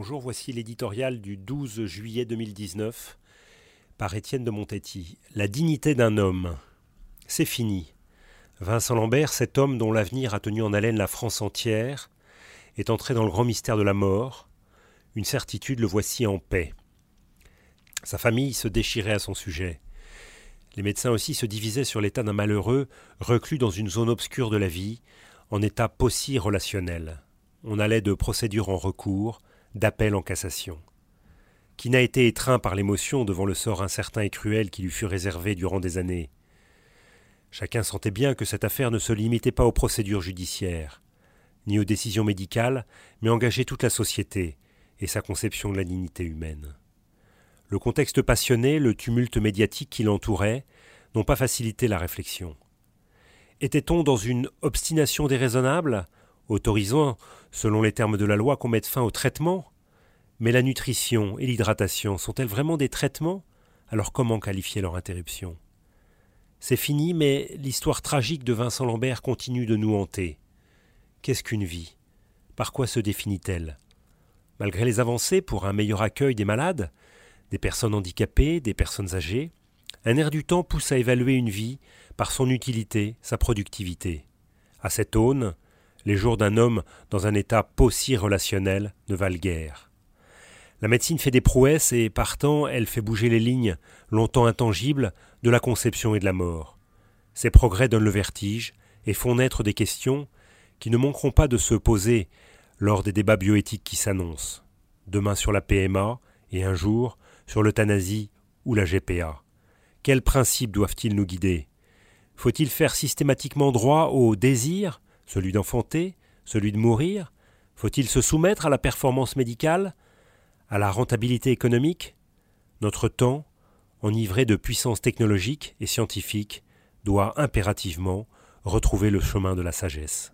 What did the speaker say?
Bonjour, voici l'éditorial du 12 juillet 2019 par Étienne de Montetti. La dignité d'un homme. C'est fini. Vincent Lambert, cet homme dont l'avenir a tenu en haleine la France entière, est entré dans le grand mystère de la mort. Une certitude, le voici en paix. Sa famille se déchirait à son sujet. Les médecins aussi se divisaient sur l'état d'un malheureux reclus dans une zone obscure de la vie, en état possi relationnel. On allait de procédure en recours, d'appel en cassation. Qui n'a été étreint par l'émotion devant le sort incertain et cruel qui lui fut réservé durant des années Chacun sentait bien que cette affaire ne se limitait pas aux procédures judiciaires, ni aux décisions médicales, mais engageait toute la société et sa conception de la dignité humaine. Le contexte passionné, le tumulte médiatique qui l'entourait, n'ont pas facilité la réflexion. Était-on dans une obstination déraisonnable, autorisant, selon les termes de la loi, qu'on mette fin au traitement. Mais la nutrition et l'hydratation sont-elles vraiment des traitements? Alors comment qualifier leur interruption? C'est fini, mais l'histoire tragique de Vincent Lambert continue de nous hanter. Qu'est-ce qu'une vie? Par quoi se définit-elle? Malgré les avancées pour un meilleur accueil des malades, des personnes handicapées, des personnes âgées, un air du temps pousse à évaluer une vie par son utilité, sa productivité. À cette aune, les jours d'un homme dans un état possi relationnel ne valent guère. La médecine fait des prouesses et, partant, elle fait bouger les lignes, longtemps intangibles, de la conception et de la mort. Ces progrès donnent le vertige et font naître des questions qui ne manqueront pas de se poser lors des débats bioéthiques qui s'annoncent. Demain sur la PMA et un jour sur l'euthanasie ou la GPA. Quels principes doivent-ils nous guider? Faut-il faire systématiquement droit au désir celui d'enfanter, celui de mourir Faut-il se soumettre à la performance médicale, à la rentabilité économique? Notre temps, enivré de puissance technologique et scientifique, doit impérativement retrouver le chemin de la sagesse.